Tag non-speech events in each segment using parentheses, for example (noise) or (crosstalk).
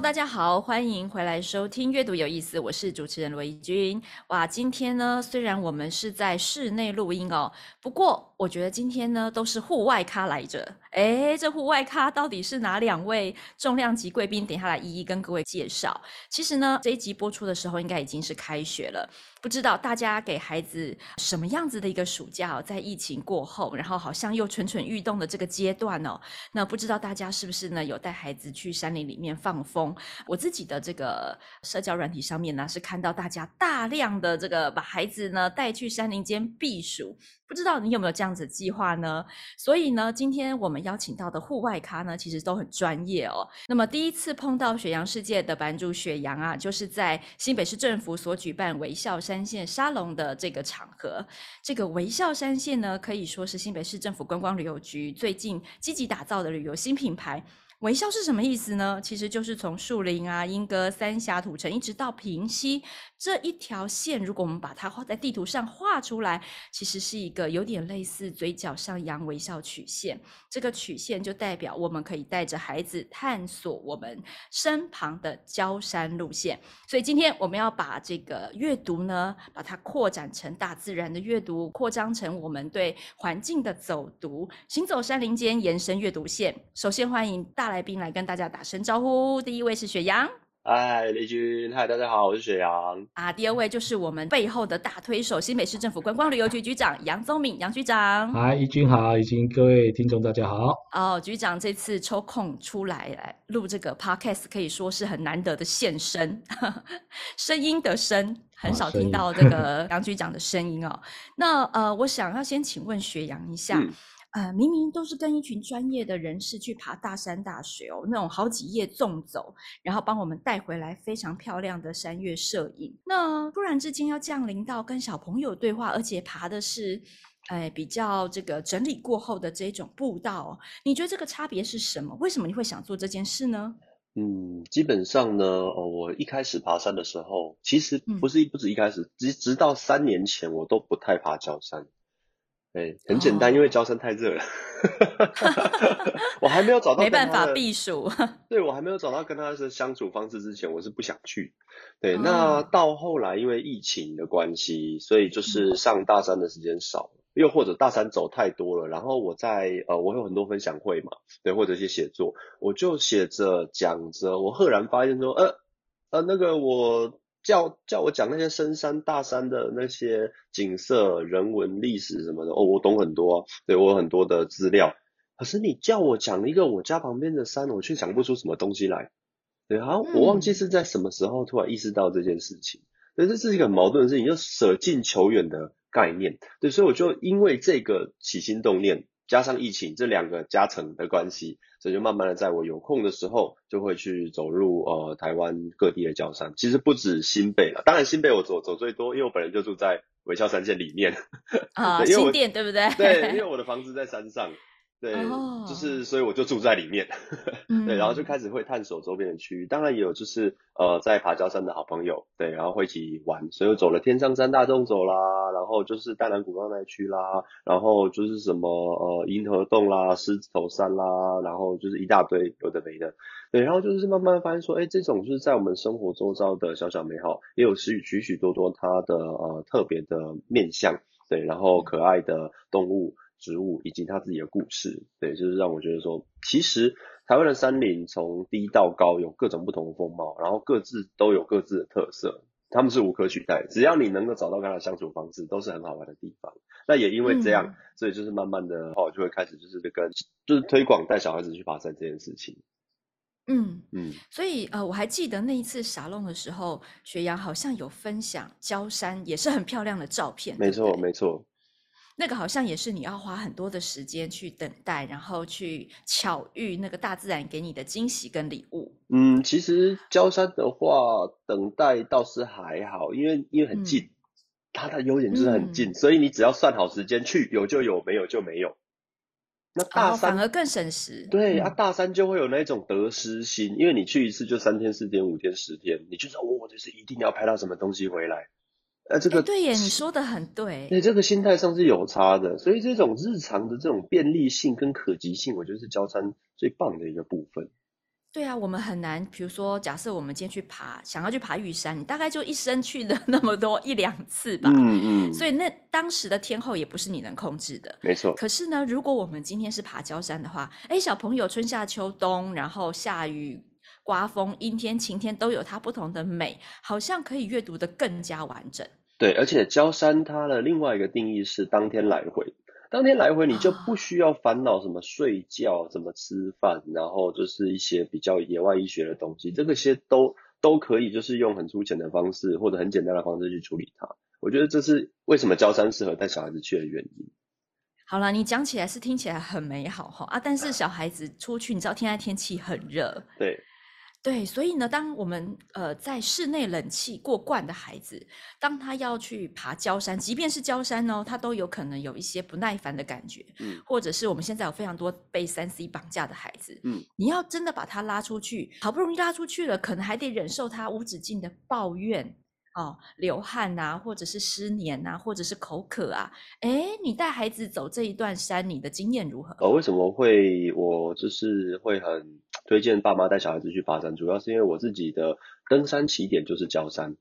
大家好，欢迎回来收听《阅读有意思》，我是主持人罗怡君。哇，今天呢，虽然我们是在室内录音哦，不过我觉得今天呢都是户外咖来着。诶，这户外咖到底是哪两位重量级贵宾？等一下来一一跟各位介绍。其实呢，这一集播出的时候应该已经是开学了，不知道大家给孩子什么样子的一个暑假，在疫情过后，然后好像又蠢蠢欲动的这个阶段哦。那不知道大家是不是呢有带孩子去山林里面放风？我自己的这个社交软体上面呢，是看到大家大量的这个把孩子呢带去山林间避暑。不知道你有没有这样子计划呢？所以呢，今天我们邀请到的户外咖呢，其实都很专业哦。那么第一次碰到雪阳世界的版主雪阳啊，就是在新北市政府所举办微笑山线沙龙的这个场合。这个微笑山线呢，可以说是新北市政府观光旅游局最近积极打造的旅游新品牌。微笑是什么意思呢？其实就是从树林啊、莺歌、三峡、土城，一直到平溪这一条线，如果我们把它画在地图上画出来，其实是一个有点类似嘴角上扬微笑曲线。这个曲线就代表我们可以带着孩子探索我们身旁的焦山路线。所以今天我们要把这个阅读呢，把它扩展成大自然的阅读，扩张成我们对环境的走读，行走山林间，延伸阅读线。首先欢迎大来宾来跟大家打声招呼。第一位是雪阳，嗨，丽君，嗨，大家好，我是雪阳。啊，第二位就是我们背后的大推手，新北市政府观光旅游局局长杨宗敏，杨局长。嗨，怡君好，以及各位听众大家好。哦，局长这次抽空出来来录这个 podcast，可以说是很难得的现身，(laughs) 声音的声，很少听到这个杨局长的声音哦。那呃，我想要先请问雪阳一下。嗯呃，明明都是跟一群专业的人士去爬大山大水哦，那种好几夜纵走，然后帮我们带回来非常漂亮的山岳摄影。那突然之间要降临到跟小朋友对话，而且爬的是，哎，比较这个整理过后的这种步道，你觉得这个差别是什么？为什么你会想做这件事呢？嗯，基本上呢，哦，我一开始爬山的时候，其实不是不止一开始，嗯、直直到三年前，我都不太爬郊山。对，很简单，哦、因为郊山太热了，(laughs) 我还没有找到没办法避暑。对，我还没有找到跟他的相处方式之前，我是不想去。对，哦、那到后来因为疫情的关系，所以就是上大山的时间少，嗯、又或者大山走太多了。然后我在呃，我有很多分享会嘛，对，或者一些写作，我就写着讲着，我赫然发现说，呃呃，那个我。叫叫我讲那些深山大山的那些景色、人文、历史什么的，哦，我懂很多啊，对，我有很多的资料。可是你叫我讲一个我家旁边的山，我却讲不出什么东西来。对，好，我忘记是在什么时候突然意识到这件事情。所以这是一个很矛盾的事情，就舍近求远的概念。对，所以我就因为这个起心动念。加上疫情这两个加成的关系，所以就慢慢的在我有空的时候，就会去走入呃台湾各地的郊山。其实不止新北了，当然新北我走走最多，因为我本人就住在微笑山线里面。(laughs) 啊，新店对不对？对，因为我的房子在山上。对，oh. 就是所以我就住在里面，(laughs) 对，然后就开始会探索周边的区域，当然也有就是呃在爬郊山的好朋友，对，然后会一起玩，所以我走了天上山大洞走啦，然后就是淡兰古道那区啦，然后就是什么呃银河洞啦、狮子头山啦，然后就是一大堆有的没的，对，然后就是慢慢发现说，哎，这种就是在我们生活周遭的小小美好，也有许许许多多它的呃特别的面相，对，然后可爱的动物。植物以及它自己的故事，对，就是让我觉得说，其实台湾的山林从低到高有各种不同的风貌，然后各自都有各自的特色，他们是无可取代。只要你能够找到跟他的相处方式，都是很好玩的地方。那也因为这样，嗯、所以就是慢慢的，哦，就会开始就是跟就是推广带小孩子去爬山这件事情。嗯嗯，所以呃，我还记得那一次沙龙的时候，雪阳好像有分享焦山也是很漂亮的照片。没错，没错。那个好像也是你要花很多的时间去等待，然后去巧遇那个大自然给你的惊喜跟礼物。嗯，其实焦山的话，等待倒是还好，因为因为很近，嗯、它的优点就是很近，嗯、所以你只要算好时间去，有就有，没有就没有。那大山、哦、反而更省时。对、嗯、啊，大山就会有那种得失心，因为你去一次就三天、四天、五天、十天，你就说我就是一定要拍到什么东西回来。呃，这个对耶，你说的很对。对，这个心态上是有差的，所以这种日常的这种便利性跟可及性，我觉得是交山最棒的一个部分。对啊，我们很难，比如说，假设我们今天去爬，想要去爬玉山，你大概就一生去了 (laughs) 那么多一两次吧。嗯嗯。所以那当时的天候也不是你能控制的。没错。可是呢，如果我们今天是爬焦山的话，哎，小朋友春夏秋冬，然后下雨、刮风、阴天、晴天，都有它不同的美，好像可以阅读的更加完整。对，而且焦山它的另外一个定义是当天来回，当天来回你就不需要烦恼什么睡觉、怎么吃饭，然后就是一些比较野外医学的东西，这个些都都可以，就是用很粗浅的方式或者很简单的方式去处理它。我觉得这是为什么焦山适合带小孩子去的原因。好了，你讲起来是听起来很美好哈啊，但是小孩子出去，你知道现在天气很热，对。对，所以呢，当我们呃在室内冷气过惯的孩子，当他要去爬焦山，即便是焦山哦，他都有可能有一些不耐烦的感觉，嗯，或者是我们现在有非常多被三 C 绑架的孩子，嗯，你要真的把他拉出去，好不容易拉出去了，可能还得忍受他无止境的抱怨。哦，流汗呐、啊，或者是失眠呐、啊，或者是口渴啊，哎，你带孩子走这一段山，你的经验如何？呃，为什么会我就是会很推荐爸妈带小孩子去爬山？主要是因为我自己的登山起点就是郊山，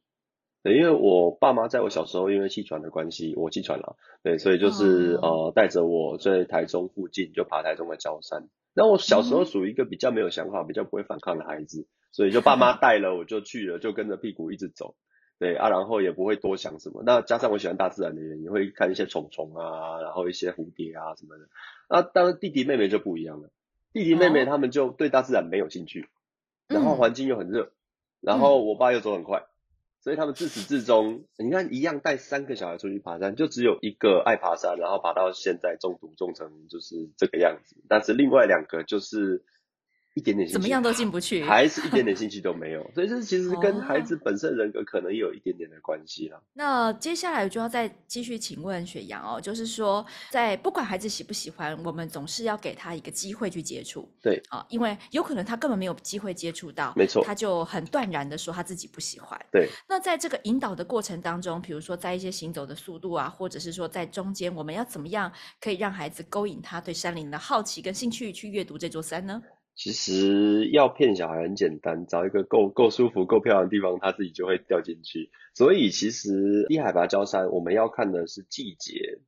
对，因为我爸妈在我小时候因为气喘的关系，我气喘了，对，所以就是、哦、呃带着我在台中附近就爬台中的郊山。那我小时候属于一个比较没有想法、嗯、比较不会反抗的孩子，所以就爸妈带了我就去了，就跟着屁股一直走。对啊，然后也不会多想什么。那加上我喜欢大自然的原因，会看一些虫虫啊，然后一些蝴蝶啊什么的。那当然弟弟妹妹就不一样了，弟弟妹妹他们就对大自然没有兴趣，哦、然后环境又很热，嗯、然后我爸又走很快，所以他们自始至终，你看一样带三个小孩出去爬山，就只有一个爱爬山，然后爬到现在中毒重成就是这个样子，但是另外两个就是。一点点兴趣，怎么样都进不去，还是一点点兴趣都没有，所以这其实跟孩子本身人格可能有一点点的关系了。哦。那接下来我就要再继续请问雪阳哦，就是说，在不管孩子喜不喜欢，我们总是要给他一个机会去接触。对啊，因为有可能他根本没有机会接触到，没错，他就很断然的说他自己不喜欢。对，那在这个引导的过程当中，比如说在一些行走的速度啊，或者是说在中间，我们要怎么样可以让孩子勾引他对山林的好奇跟兴趣去阅读这座山呢？其实要骗小孩很简单，找一个够够舒服、够漂亮的地方，他自己就会掉进去。所以其实低海拔礁山，我们要看的是季节。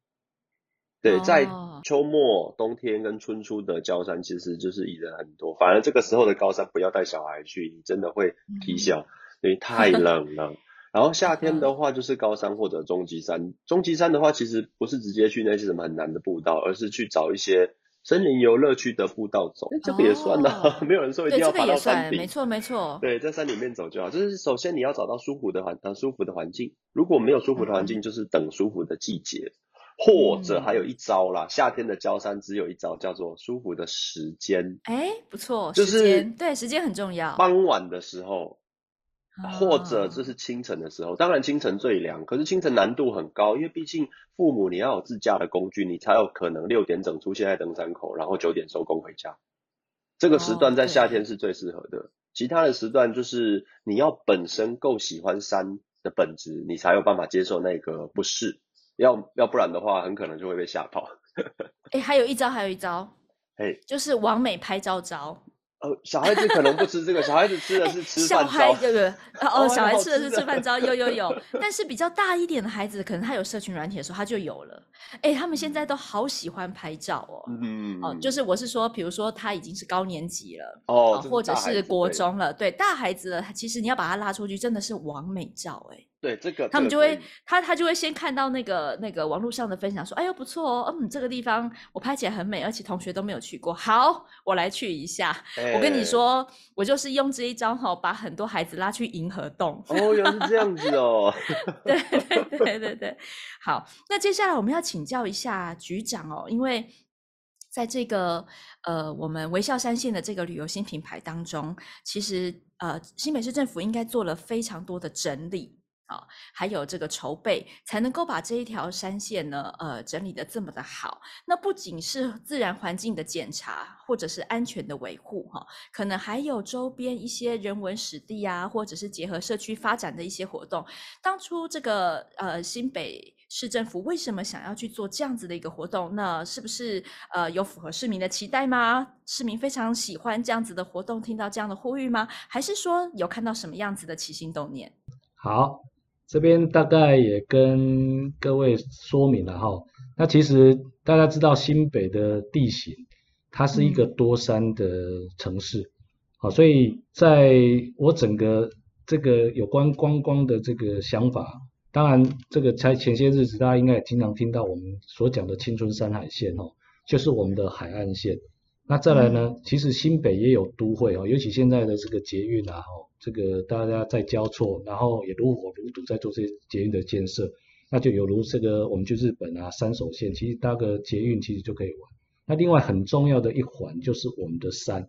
对，在秋末、冬天跟春初的高山，其实就是蚁人很多。反而这个时候的高山不要带小孩去，你真的会啼笑，(laughs) 因为太冷了。然后夏天的话，就是高山或者中级山。中级山的话，其实不是直接去那些什么很难的步道，而是去找一些。森林游乐区的步道走，这个也算呢、哦。(laughs) 没有人说一定要爬到山顶。这个，没错没错。对，在山里面走就好。就是首先你要找到舒服的环，呃，舒服的环境。如果没有舒服的环境，就是等舒服的季节、嗯。或者还有一招啦，夏天的焦山只有一招，叫做舒服的时间。哎，不错，就是时间，对，时间很重要。傍晚的时候。或者这是清晨的时候，当然清晨最凉，可是清晨难度很高，因为毕竟父母你要有自驾的工具，你才有可能六点整出现在登山口，然后九点收工回家。这个时段在夏天是最适合的，哦，其他的时段就是你要本身够喜欢山的本质，你才有办法接受那个不适，要要不然的话，很可能就会被吓跑。(laughs) 哎，还有一招，还有一招，哎，就是完美拍照招。哦，小孩子可能不吃这个，小孩子吃的是吃饭招。小孩这个哦，小孩吃的是吃饭招，有有有。(laughs) 但是比较大一点的孩子，可能他有社群软体的时候，他就有了。哎，他们现在都好喜欢拍照哦。嗯。哦，就是我是说，比如说他已经是高年级了，哦，或者是国中了，对，大孩子了，其实你要把他拉出去，真的是完美照，哎。对这个，他们就会，他他就会先看到那个那个网络上的分享，说，哎呦不错哦，嗯，这个地方我拍起来很美，而且同学都没有去过，好，我来去一下。欸、我跟你说，我就是用这一招哈，把很多孩子拉去银河洞。哦，原来是这样子哦。(laughs) 对对对对对，好，那接下来我们要请教一下局长哦，因为在这个呃我们微笑山线的这个旅游新品牌当中，其实呃新北市政府应该做了非常多的整理。啊，还有这个筹备，才能够把这一条山线呢，呃，整理得这么的好。那不仅是自然环境的检查，或者是安全的维护，哈，可能还有周边一些人文史地啊，或者是结合社区发展的一些活动。当初这个呃新北市政府为什么想要去做这样子的一个活动？那是不是呃有符合市民的期待吗？市民非常喜欢这样子的活动，听到这样的呼吁吗？还是说有看到什么样子的起心动念？好，这边大概也跟各位说明了哈。那其实大家知道新北的地形。它是一个多山的城市，好，所以在我整个这个有关观光的这个想法，当然这个在前些日子大家应该也经常听到我们所讲的青春山海线哦，就是我们的海岸线。那再来呢，其实新北也有都会哦，尤其现在的这个捷运啊，哦，这个大家在交错，然后也如火如荼在做这些捷运的建设，那就有如这个我们去日本啊，山手线，其实搭个捷运其实就可以玩。那另外很重要的一环就是我们的山，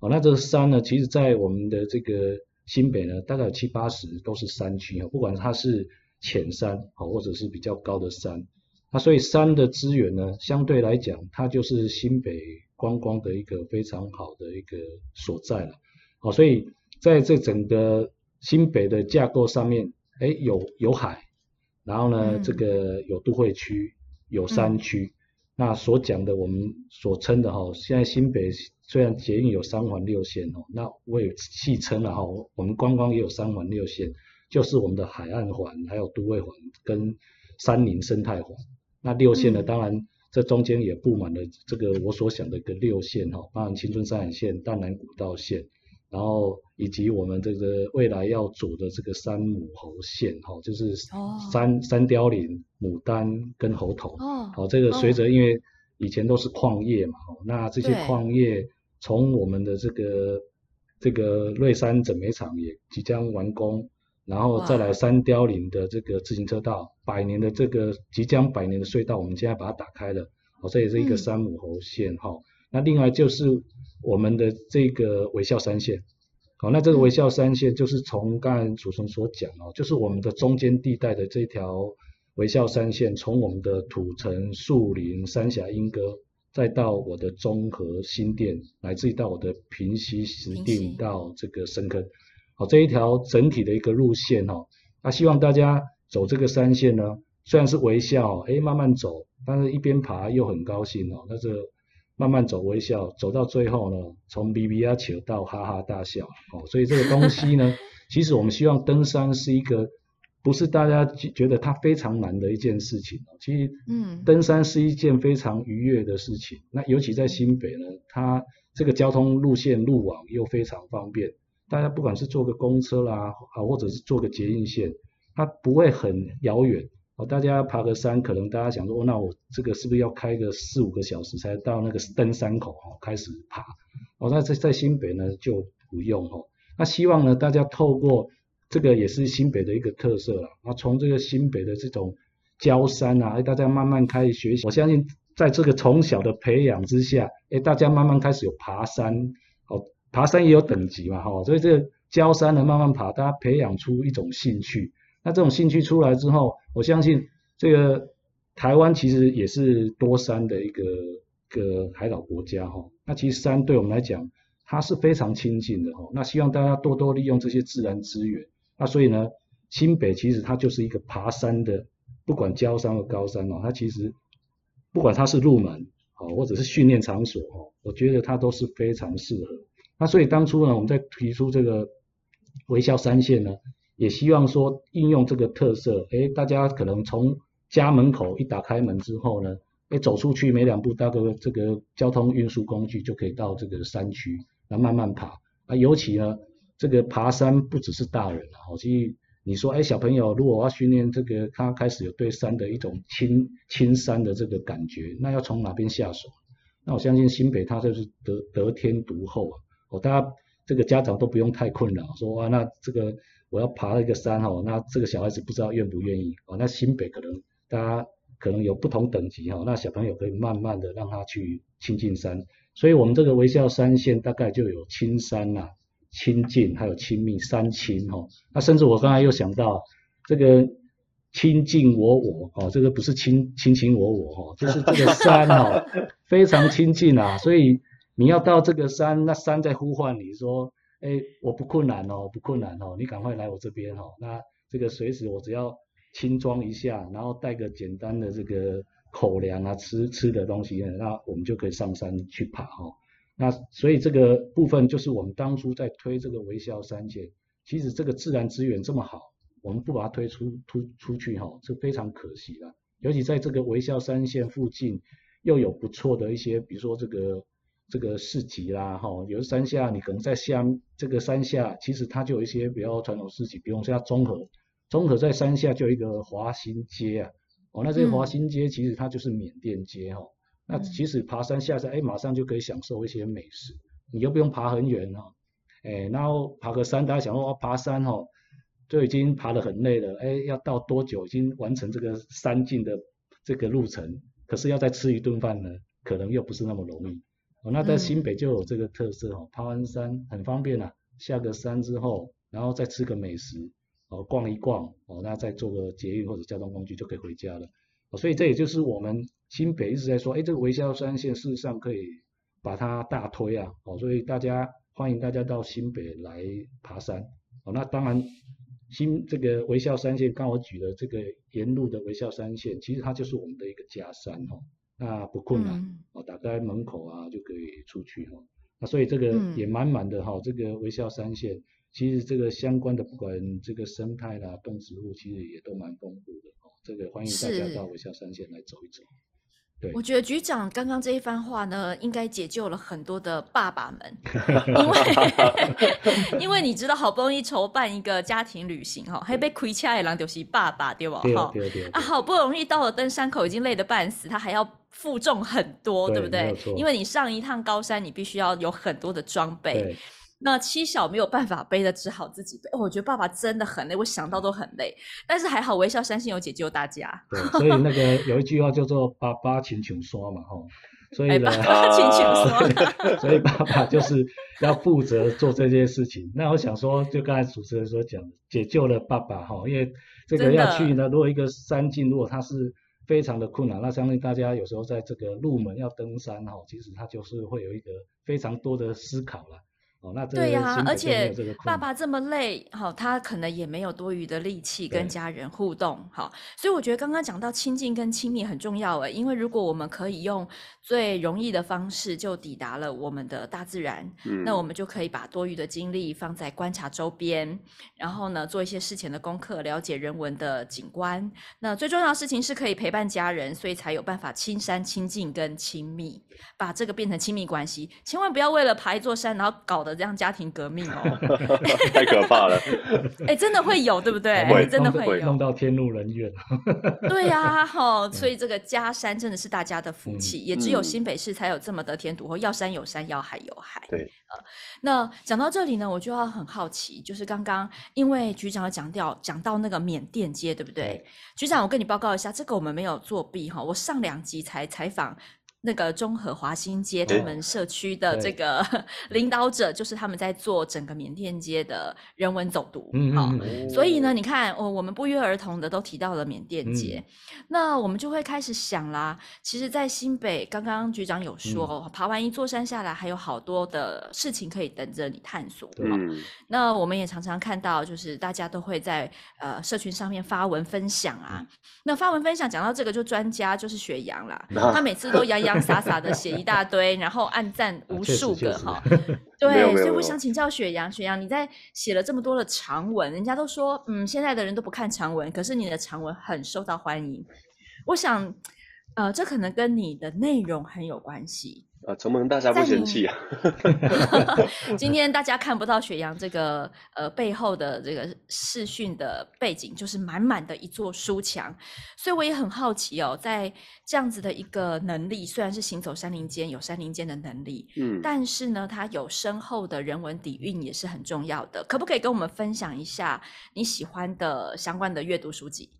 哦，那这个山呢，其实在我们的这个新北呢，大概有七八十都是山区啊，不管它是浅山啊，或者是比较高的山，那所以山的资源呢，相对来讲，它就是新北观光的一个非常好的一个所在了，哦，所以在这整个新北的架构上面，哎，有有海，然后呢，嗯、这个有都会区，有山区。嗯那所讲的，我们所称的哈，现在新北虽然捷运有三环六线哦，那我也戏称了哈，我们观光也有三环六线，就是我们的海岸环、还有都会环跟山林生态环。那六线呢，当然这中间也布满了这个我所想的一个六线哈，包含青春山海线、淡南古道线。然后以及我们这个未来要走的这个三母猴线，哈，就是山、oh. 山凋零、牡丹跟猴头，哦，好，这个随着因为以前都是矿业嘛，哦，那这些矿业从我们的这个这个瑞山整煤厂也即将完工，然后再来三凋零的这个自行车道，百年的这个即将百年的隧道，我们现在把它打开了，哦，这也是一个三母猴线，哈、嗯。那另外就是我们的这个微笑三线，好，那这个微笑三线就是从刚才主持人所讲哦，就是我们的中间地带的这条微笑三线，从我们的土城、树林、三峡、莺歌，再到我的中和新店，乃至于到我的平溪、石碇到这个深坑，好，这一条整体的一个路线哦，那希望大家走这个山线呢，虽然是微笑，哎，慢慢走，但是一边爬又很高兴哦，那这。慢慢走，微笑走到最后呢，从咪咪啊球到哈哈大笑，哦，所以这个东西呢，(laughs) 其实我们希望登山是一个，不是大家觉得它非常难的一件事情，其实，嗯，登山是一件非常愉悦的事情。那尤其在新北呢，它这个交通路线路网又非常方便，大家不管是坐个公车啦，啊，或者是坐个捷运线，它不会很遥远。哦，大家爬个山，可能大家想说，哦，那我这个是不是要开个四五个小时才到那个登山口哦，开始爬？哦，那在在新北呢就不用哦。那希望呢大家透过这个也是新北的一个特色了。啊，从这个新北的这种郊山啊，哎，大家慢慢开始学习。我相信在这个从小的培养之下，哎，大家慢慢开始有爬山。爬山也有等级嘛，哈，所以这个郊山呢慢慢爬，大家培养出一种兴趣。那这种兴趣出来之后，我相信这个台湾其实也是多山的一个一个海岛国家哈。那其实山对我们来讲，它是非常亲近的哈。那希望大家多多利用这些自然资源。那所以呢，新北其实它就是一个爬山的，不管郊山或高山哦，它其实不管它是入门哦，或者是训练场所哦，我觉得它都是非常适合。那所以当初呢，我们在提出这个微笑三线呢。也希望说应用这个特色，诶，大家可能从家门口一打开门之后呢，诶，走出去没两步，大概这个交通运输工具就可以到这个山区，来慢慢爬。啊，尤其呢，这个爬山不只是大人啊，其实你说，诶，小朋友如果要训练这个，他开始有对山的一种亲亲山的这个感觉，那要从哪边下手？那我相信新北它就是得得天独厚啊，哦，大家这个家长都不用太困扰，说哇，那这个。我要爬一个山哈，那这个小孩子不知道愿不愿意哦。那新北可能大家可能有不同等级哦，那小朋友可以慢慢的让他去亲近山。所以我们这个微笑山线大概就有亲山呐、亲近还有亲密三亲哈。那甚至我刚才又想到，这个亲近我我哦，这个不是亲亲亲我我哦，就是这个山哦，(laughs) 非常亲近啊，所以你要到这个山，那山在呼唤你说，哎，我不困难哦，不困难哦，你赶快来我这边哦，那这个随时我只要轻装一下，然后带个简单的这个口粮啊，吃吃的东西，那我们就可以上山去爬哦。那所以这个部分就是我们当初在推这个微笑山线，其实这个自然资源这么好，我们不把它推出出出去哈，是非常可惜的。尤其在这个微笑山线附近，又有不错的一些，比如说这个这个市集啦哈，有的山下你可能在下这个山下，其实它就有一些比较传统市集，比如像中和，中和在山下就有一个华新街啊，哦，那这个华新街其实它就是缅甸街哈。那其实爬山下山，哎，马上就可以享受一些美食，你又不用爬很远哈，哎，然后爬个山，大家想说哦，爬山哈，就已经爬得很累了，哎，要到多久已经完成这个山径的这个路程？可是要再吃一顿饭呢，可能又不是那么容易。哦，那在新北就有这个特色哈，爬完山很方便啊，下个山之后，然后再吃个美食，哦，逛一逛，哦，那再坐个捷运或者交通工具就可以回家了。所以这也就是我们新北一直在说，哎，这个微笑山线事实上可以把它大推啊，哦，所以大家欢迎大家到新北来爬山，哦，那当然新这个微笑山线，刚我举的这个沿路的微笑山线，其实它就是我们的一个家山哦，那不困难，哦，打开门口啊就可以出去哦，那所以这个也满满的哈，这个微笑三线，其实这个相关的不管这个生态啦、动植物，其实也都蛮丰富的哦。这个欢迎大家到微笑三线来走一走。对，我觉得局长刚刚这一番话呢，应该解救了很多的爸爸们，因为 (laughs) 因为你知道，好不容易筹办一个家庭旅行哈，还被亏欠的人就是爸爸对吧？哈，啊，好不容易到了登山口，已经累得半死，他还要负重很多，对，对不对？因为你上一趟高山，你必须要有很多的装备。那七小没有办法背的，只好自己背。哦，我觉得爸爸真的很累，我想到都很累。但是还好，微笑山线有解救大家。对，所以那个有一句话叫做“爸爸请求刷”嘛，吼。所以呢，(laughs) 请求刷。(laughs) 所以爸爸就是要负责做这件事情。那我想说，就刚才主持人所讲，解救了爸爸哈，因为这个要去呢，如果一个山径如果它是非常的困难，那相信大家有时候在这个入门要登山哈，其实它就是会有一个非常多的思考了。哦，那对呀、啊，而且爸爸这么累，好，他可能也没有多余的力气跟家人互动，好，所以我觉得刚刚讲到亲近跟亲密很重要诶，因为如果我们可以用最容易的方式就抵达了我们的大自然，嗯，那我们就可以把多余的精力放在观察周边，然后呢，做一些事前的功课，了解人文的景观。那最重要的事情是可以陪伴家人，所以才有办法亲山亲近跟亲密，把这个变成亲密关系。千万不要为了爬一座山，然后搞这样家庭革命哦，(laughs) 太可怕了！(laughs) 哎、欸，真的会有，对不对？会真的会有，弄到天怒人怨。(laughs) 对呀、啊，哈，所以这个家山真的是大家的福气，嗯、也只有新北市才有这么得天独厚，要山有山，要海有海。对，呃，那讲到这里呢，我就要很好奇，就是刚刚因为局长讲到讲到那个缅甸街，对不对？对局长，我跟你报告一下，这个我们没有作弊哈，我上两集才采访。那个中和华新街他们社区的这个 (laughs) 领导者，就是他们在做整个缅甸街的人文走读，嗯，好，所以呢，你看，哦，我们不约而同的都提到了缅甸街，嗯，那我们就会开始想啦，其实，在新北，刚刚局长有说，嗯，爬完一座山下来，还有好多的事情可以等着你探索，嗯，那我们也常常看到，就是大家都会在呃社群上面发文分享啊，那发文分享讲到这个，就专家就是雪阳啦，他每次都洋洋。洋洒洒的写一大堆，然后按赞无数个哈，(laughs) 对，所以我想请教雪阳，雪阳你在写了这么多的长文，人家都说，嗯，现在的人都不看长文，可是你的长文很受到欢迎，我想，呃，这可能跟你的内容很有关系。啊，承蒙大家不嫌弃啊！(laughs) (laughs) 今天大家看不到雪阳这个呃背后的这个视讯的背景，就是满满的一座书墙，所以我也很好奇哦，在这样子的一个能力，虽然是行走山林间有山林间的能力，嗯，但是呢，它有深厚的人文底蕴也是很重要的。可不可以跟我们分享一下你喜欢的相关的阅读书籍？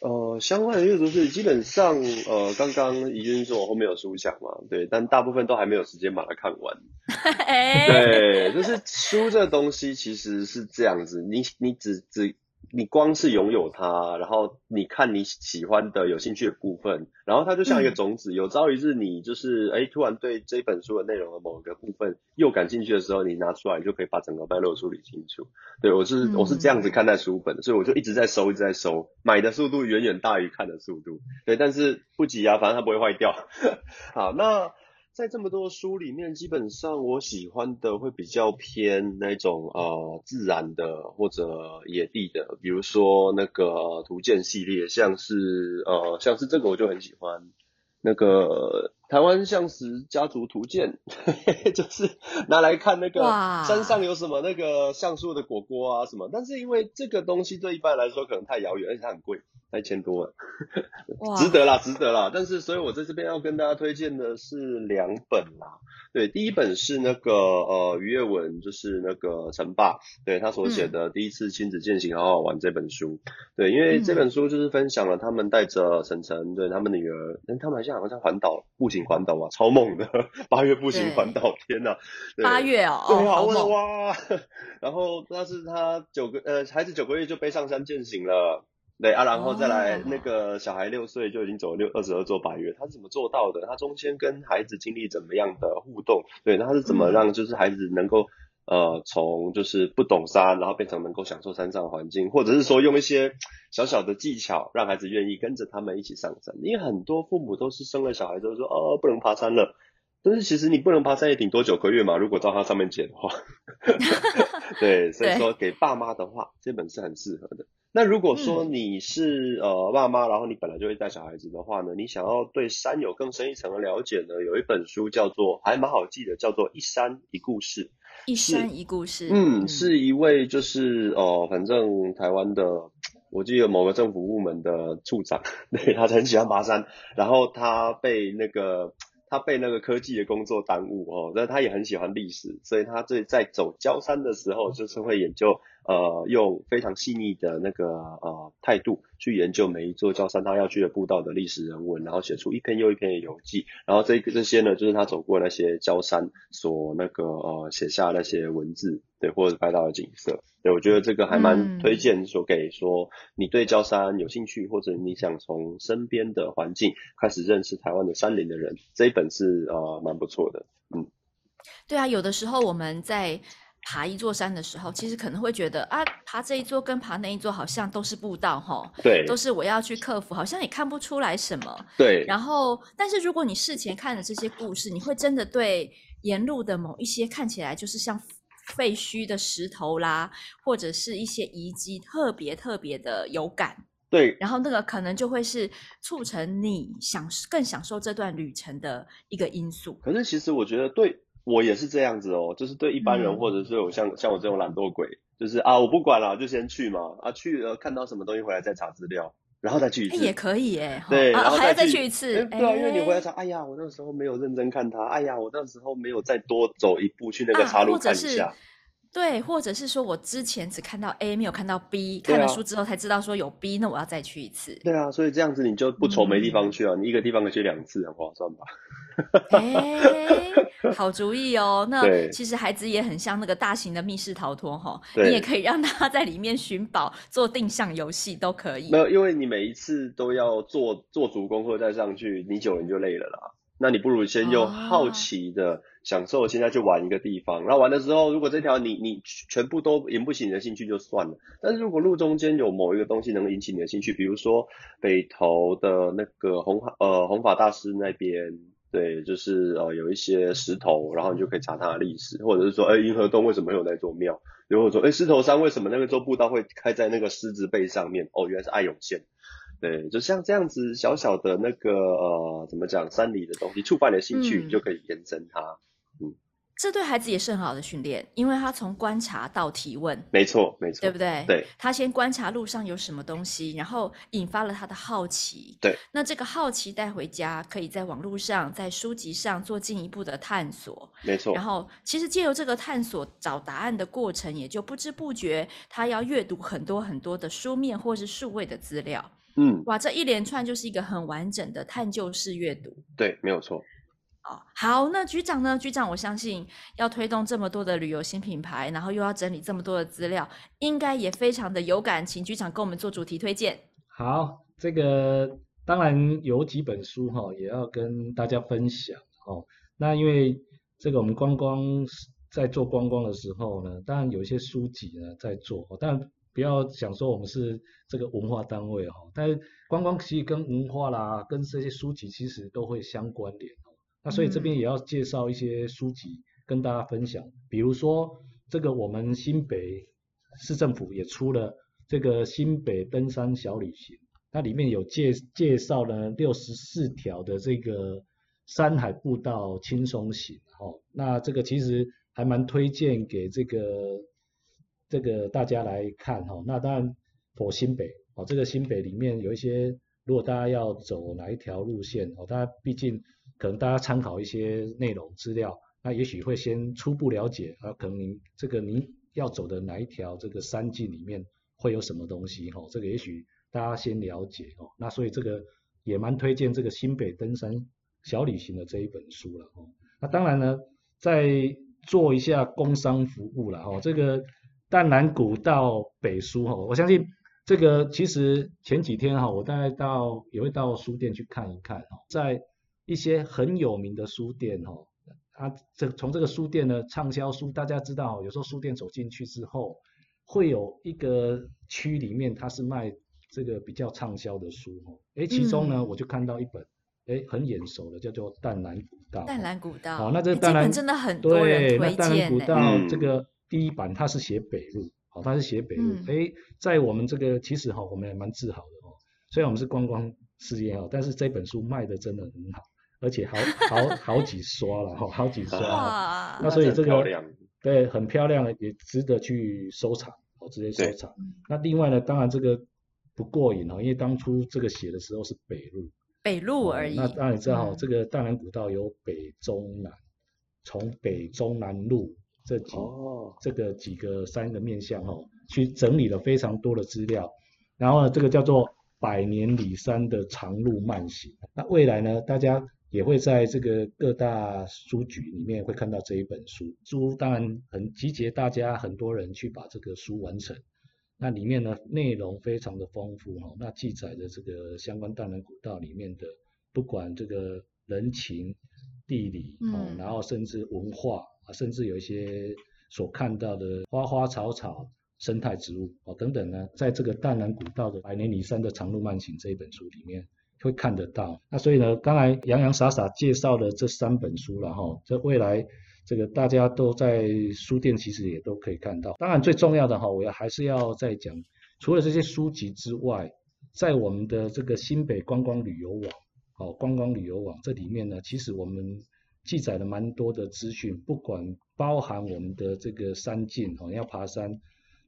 呃，相关的阅读是基本上，呃，刚刚怡君说我后面有书想嘛，对，但大部分都还没有时间把它看完。(laughs) 欸、对，就是书这东西其实是这样子，你你只只你光是拥有它，然后你看你喜欢的、有兴趣的部分，然后它就像一个种子，嗯、有朝一日你就是哎，突然对这本书的内容的某个部分又感兴趣的时候，你拿出来就可以把整个脉络梳理清楚。对，我是、嗯、我是这样子看待书本的，所以我就一直在收，一直在收，买的速度远远大于看的速度。对，但是不急啊，反正它不会坏掉。(laughs) 好，那。在这么多书里面，基本上我喜欢的会比较偏那种呃自然的或者野地的，比如说那个图鉴系列，像是呃像是这个我就很喜欢那个。台湾象石家族图鉴，(laughs) 就是拿来看那个山上有什么那个橡树的果果啊什么，但是因为这个东西对一般来说可能太遥远，而且它很贵，一千多了，值得啦，值得啦。但是所以我在这边要跟大家推荐的是两本啦。对，第一本是那个呃余悦文，就是那个陈爸，对他所写的《第一次亲子践行好好玩》这本书。对，因为这本书就是分享了他们带着晨晨，对他们女儿，嗯，他们好像好像在环岛步行环岛啊，超猛的，八月步行环岛，天呐，八月哦，对啊，哇，(laughs) 然后那是他九个呃孩子九个月就背上山践行了。对啊，然后再来那个小孩六岁就已经走了六二十二座百岳，他是怎么做到的？他中间跟孩子经历怎么样的互动？对，那他是怎么让就是孩子能够呃从就是不懂山，然后变成能够享受山上的环境，或者是说用一些小小的技巧让孩子愿意跟着他们一起上山？因为很多父母都是生了小孩之后说哦不能爬山了，但是其实你不能爬山也顶多九个月嘛，如果照它上面写的话。(laughs) 对，所以说给爸妈的话，这本是很适合的。那如果说你是、嗯、呃爸妈，然后你本来就会带小孩子的话呢，你想要对山有更深一层的了解呢，有一本书叫做还蛮好记的，叫做《一山一故事》。一山一故事。嗯，是一位就是哦、呃，反正台湾的，我记得某个政府部门的处长，(laughs) 对，他很喜欢爬山，然后他被那个。他被那个科技的工作耽误哦，那他也很喜欢历史，所以他在在走焦山的时候，就是会研究，呃，用非常细腻的那个呃态度去研究每一座郊山他要去的步道的历史人文，然后写出一篇又一篇的游记，然后这这些呢，就是他走过那些焦山所那个呃写下那些文字。对，或者拍到的景色，对，我觉得这个还蛮推荐说给说你对焦山有兴趣，嗯、或者你想从身边的环境开始认识台湾的山林的人，这一本是呃蛮不错的，嗯，对啊，有的时候我们在爬一座山的时候，其实可能会觉得啊，爬这一座跟爬那一座好像都是步道哈，对，都是我要去克服，好像也看不出来什么，对，然后但是如果你事前看了这些故事，你会真的对沿路的某一些看起来就是像。废墟的石头啦，或者是一些遗迹，特别特别的有感。对，然后那个可能就会是促成你享更享受这段旅程的一个因素。可是其实我觉得对我也是这样子哦，就是对一般人，嗯、或者是有像像我这种懒惰鬼，就是啊，我不管了，就先去嘛，啊，去了看到什么东西回来再查资料。然后再去一次，欸、也可以耶。对，啊、然后还要再去一次。欸、对啊，因为你回来查，哎呀，我那时候没有认真看它，哎呀，我那时候没有再多走一步去那个岔路看一下。啊对，或者是说我之前只看到 A，没有看到 B，看了书之后才知道说有 B，那我要再去一次。对啊，所以这样子你就不愁没地方去啊，嗯、你一个地方可以去两次，很划算吧？哎，好主意哦。那其实孩子也很像那个大型的密室逃脱哈，你也可以让他在里面寻宝、做定向游戏都可以。没有，因为你每一次都要做做足功课再上去，你久了你就累了啦。那你不如先用好奇的享受，现在去玩一个地方，然后玩的时候，如果这条你你全部都引不起你的兴趣就算了。但是如果路中间有某一个东西能引起你的兴趣，比如说北投的那个弘呃红法大师那边，对，就是呃有一些石头，然后你就可以查它的历史，或者是说，哎，银河洞为什么会有那座庙？又或者说，哎，狮头山为什么那个座步道会开在那个狮子背上面？哦，原来是爱永线。对，就像这样子小小的那个呃，怎么讲，山里的东西触发你的兴趣，你、就可以延伸它。嗯，这对孩子也是很好的训练，因为他从观察到提问，没错，没错，对不对？对，他先观察路上有什么东西，然后引发了他的好奇。对，那这个好奇带回家，可以在网络上、在书籍上做进一步的探索。没错。然后，其实借由这个探索找答案的过程，也就不知不觉他要阅读很多很多的书面或是数位的资料。嗯，哇，这一连串就是一个很完整的探究式阅读。对，没有错。哦，好，那局长呢？局长，我相信要推动这么多的旅游新品牌，然后又要整理这么多的资料，应该也非常的有感。情局长跟我们做主题推荐。好，这个当然有几本书哈，也要跟大家分享哦。那因为这个我们观光在做观光的时候呢，当然有一些书籍呢在做，但不要想说我们是这个文化单位哈，但是观光其实跟文化啦，跟这些书籍其实都会相关联哦。那所以这边也要介绍一些书籍跟大家分享，比如说这个我们新北市政府也出了这个新北登山小旅行，它里面有介介绍了六十四条的这个山海步道轻松行，哦，那这个其实还蛮推荐给这个这个大家来看哈。那当然我新北哦，这个新北里面有一些，如果大家要走哪一条路线哦，大家毕竟。可能大家参考一些内容资料，那也许会先初步了解啊，可能您这个您要走的哪一条这个山径里面会有什么东西哈，这个也许大家先了解哦。那所以这个也蛮推荐这个新北登山小旅行的这一本书了哦。那当然呢，再做一下工商服务了哈，这个淡南古道北书哈，我相信这个其实前几天哈，我大概到也会到书店去看一看哈，在。一些很有名的书店哈，它这从这个书店的畅销书，大家知道，有时候书店走进去之后，会有一个区里面它是卖这个比较畅销的书哈，哎，其中呢、嗯、我就看到一本，哎，很眼熟的，叫做《淡蓝古道》。淡蓝古道。好，那这个淡兰真的很多人推荐。对，那淡蓝古道这个第一版它是写北路，好，它是写北路，哎、嗯，在我们这个其实哈，我们也蛮自豪的哦，虽然我们是观光事业哦，但是这本书卖的真的很好。而且好好 (laughs) 好几刷了哈，好几刷。哇！那所以这个对很漂亮，也值得去收藏，哦，直接收藏。那另外呢，当然这个不过瘾哦，因为当初这个写的时候是北路，北路而已。那当然知道，这个淡兰古道有北中南，从北中南路这几这个几个三个面向哦，去整理了非常多的资料。然后呢，这个叫做百年里山的长路慢行。那未来呢，大家。也会在这个各大书局里面会看到这一本书，书当然很集结大家很多人去把这个书完成。那里面呢，内容非常的丰富哦，那记载的这个相关淡兰古道里面的，不管这个人情、地理哦，然后甚至文化甚至有一些所看到的花花草草、生态植物哦等等呢，在这个淡兰古道的百年里山的长路慢行这一本书里面。会看得到，那所以呢，刚才洋洋洒洒介绍了这三本书了哈，这未来这个大家都在书店其实也都可以看到。当然最重要的哈，我要还是要再讲，除了这些书籍之外，在我们的这个新北观光旅游网，哦，观光旅游网这里面呢，其实我们记载了蛮多的资讯，不管包含我们的这个山径哦，要爬山，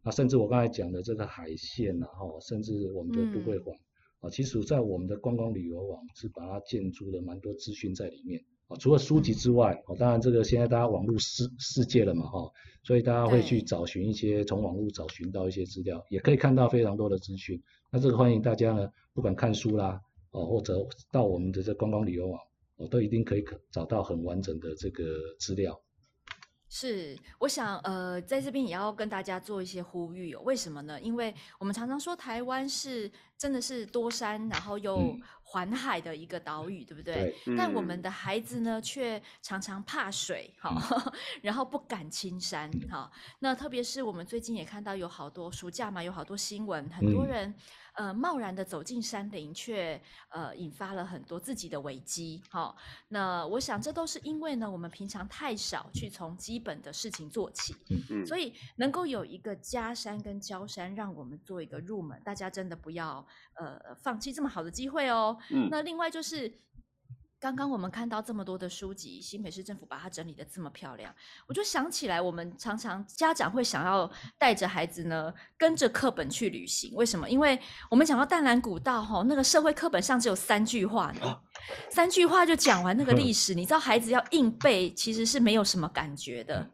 啊，甚至我刚才讲的这个海线呐，哈，甚至我们的都会环。嗯啊，其实，在我们的观光旅游网是把它建筑了蛮多资讯在里面啊。除了书籍之外，哦，当然这个现在大家网络世世界了嘛，哈，所以大家会去找寻一些从网络找寻到一些资料，也可以看到非常多的资讯。那这个欢迎大家呢，不管看书啦，哦，或者到我们的这观光旅游网，我，都一定可以找到很完整的这个资料。是，我想，呃，在这边也要跟大家做一些呼吁。为什么呢？因为我们常常说台湾是真的是多山，然后又环海的一个岛屿，嗯、对不对？但我们的孩子呢，却常常怕水，哈、嗯，然后不敢亲山，哈、嗯。那特别是我们最近也看到有好多暑假嘛，有好多新闻，很多人。嗯呃，贸然的走进山林，却呃引发了很多自己的危机。哈、哦，那我想这都是因为呢，我们平常太少去从基本的事情做起。所以能够有一个加山跟郊山，让我们做一个入门，大家真的不要呃放弃这么好的机会哦。嗯。那另外就是。刚刚我们看到这么多的书籍，新北市政府把它整理得这么漂亮，我就想起来，我们常常家长会想要带着孩子呢，跟着课本去旅行。为什么？因为我们讲到淡蓝古道，哈，那个社会课本上只有三句话呢，三句话就讲完那个历史。你知道，孩子要硬背，其实是没有什么感觉的。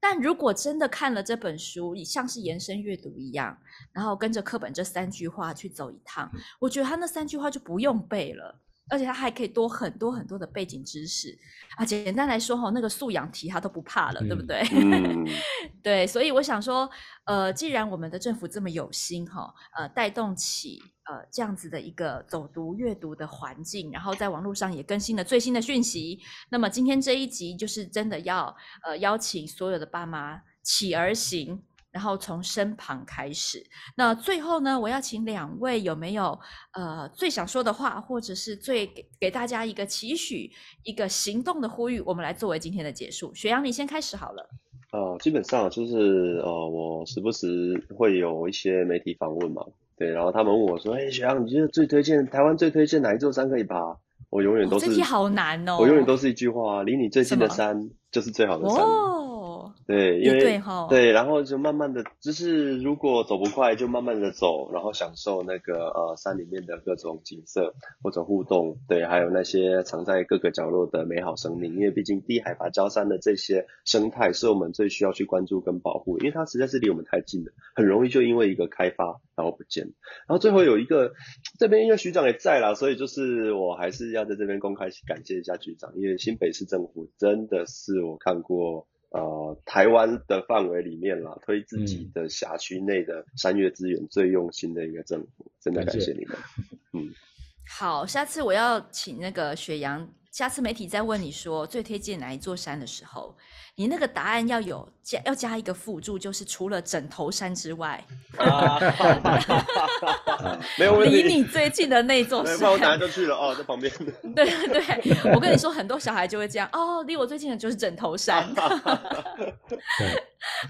但如果真的看了这本书，你像是延伸阅读一样，然后跟着课本这三句话去走一趟，我觉得他那三句话就不用背了。而且他还可以多很多很多的背景知识啊。简单来说哈，那个素养题他都不怕了，嗯、对不对？嗯，(laughs) 对，所以我想说，呃，既然我们的政府这么有心哈，呃，带动起呃这样子的一个走读阅读的环境，然后在网络上也更新了最新的讯息，那么今天这一集就是真的要呃邀请所有的爸妈起而行。然后从身旁开始。那最后呢，我要请两位有没有呃最想说的话，或者是最给给大家一个期许、一个行动的呼吁，我们来作为今天的结束。雪阳，你先开始好了。呃，基本上就是呃，我时不时会有一些媒体访问嘛，对，然后他们问我说：“哎，雪阳，你觉得最推荐台湾最推荐哪一座山可以爬？”我永远都是、哦、这题好难哦，我永远都是一句话：离你最近的山就是最好的山。哦对，因为对，对，然后就慢慢的，就是如果走不快，就慢慢的走，然后享受那个呃山里面的各种景色或者互动，对，还有那些藏在各个角落的美好生命。因为毕竟低海拔郊山的这些生态是我们最需要去关注跟保护，因为它实在是离我们太近了，很容易就因为一个开发然后不见。然后最后有一个这边因为局长也在啦，所以就是我还是要在这边公开感谢一下局长，因为新北市政府真的是我看过。呃，台湾的范围里面啦，推自己的辖区内的山岳资源最用心的一个政府，真的感谢你们。嗯，好，下次我要请那个雪阳，下次媒体再问你说最推荐哪一座山的时候。你那个答案要有加，要加一个辅助，就是除了枕头山之外，没有问题。离你最近的那座山，那我等下就去了哦，在旁边。(laughs) 对对，我跟你说，很多小孩就会这样哦，离我最近的就是枕头山。(laughs)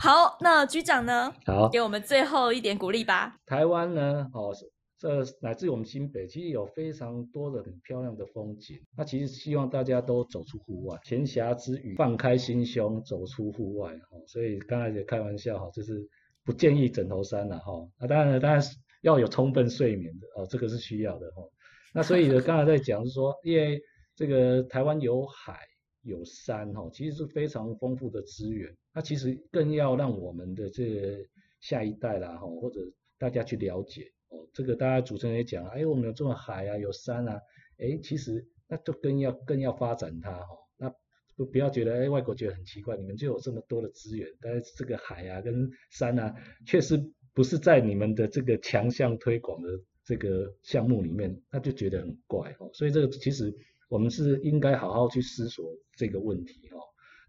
好，那局长呢？好，给我们最后一点鼓励吧。台湾呢？哦。这乃至我们新北，其实有非常多的很漂亮的风景。那其实希望大家都走出户外，闲暇之余放开心胸，走出户外。哈，所以刚才也开玩笑哈，就是不建议枕头山了哈。那当然，当然要有充分睡眠的哦，这个是需要的哈。那所以呢，刚才在讲是说，因为这个台湾有海有山哈，其实是非常丰富的资源。那其实更要让我们的这个下一代啦哈，或者大家去了解。哦，这个大家主持人也讲了，哎，我们有这种海啊，有山啊，哎，其实那就更要更要发展它哈、哦。那不不要觉得，哎，外国觉得很奇怪，你们就有这么多的资源，但是这个海啊跟山啊，确实不是在你们的这个强项推广的这个项目里面，那就觉得很怪哦。所以这个其实我们是应该好好去思索这个问题哦。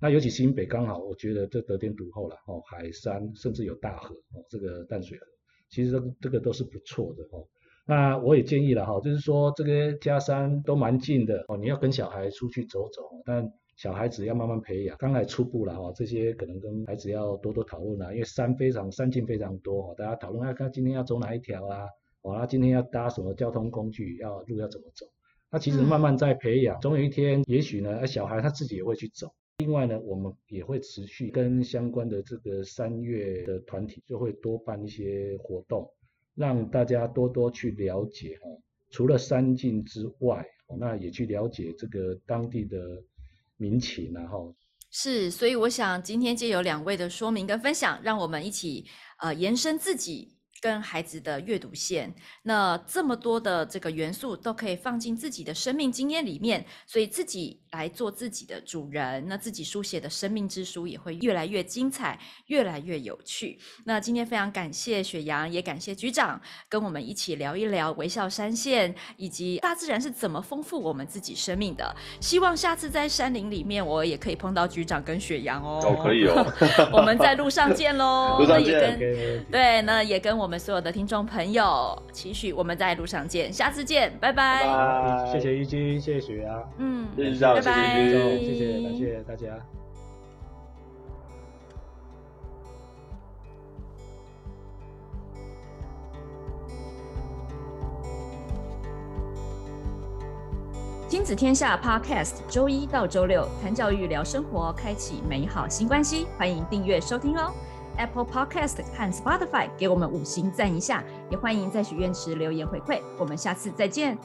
那尤其新北刚好，我觉得这得天独厚了哦，海山甚至有大河哦，这个淡水河。其实这个这个都是不错的哦。那我也建议了哈，就是说这个家山都蛮近的哦，你要跟小孩出去走走，但小孩子要慢慢培养，刚来初步了哈，这些可能跟孩子要多多讨论啊，因为山非常山径非常多哦，大家讨论看看今天要走哪一条啊，哦，那今天要搭什么交通工具，要路要怎么走？那其实慢慢在培养，总有一天也许呢，小孩他自己也会去走。另外呢，我们也会持续跟相关的这个三月的团体，就会多办一些活动，让大家多多去了解哦。除了山径之外，那也去了解这个当地的民情，然后是，所以我想今天借由两位的说明跟分享，让我们一起呃延伸自己。跟孩子的阅读线，那这么多的这个元素都可以放进自己的生命经验里面，所以自己来做自己的主人，那自己书写的生命之书也会越来越精彩，越来越有趣。那今天非常感谢雪阳，也感谢局长跟我们一起聊一聊微笑山线以及大自然是怎么丰富我们自己生命的。希望下次在山林里面，我也可以碰到局长跟雪阳哦。哦，可以哦。(laughs) 我们在路上见喽。路上见。那也跟 okay. 对，那也跟我。我们所有的听众朋友，期许我们在路上见，下次见，拜拜。拜拜，谢谢一君，谢谢雪阳，嗯，谢谢，拜拜，谢谢，感谢大家。亲子天下 Podcast，周一到周六谈教育、聊生活，开启美好新关系，欢迎订阅收听哦。Apple Podcast 和 Spotify 给我们五星赞一下，也欢迎在许愿池留言回馈。我们下次再见。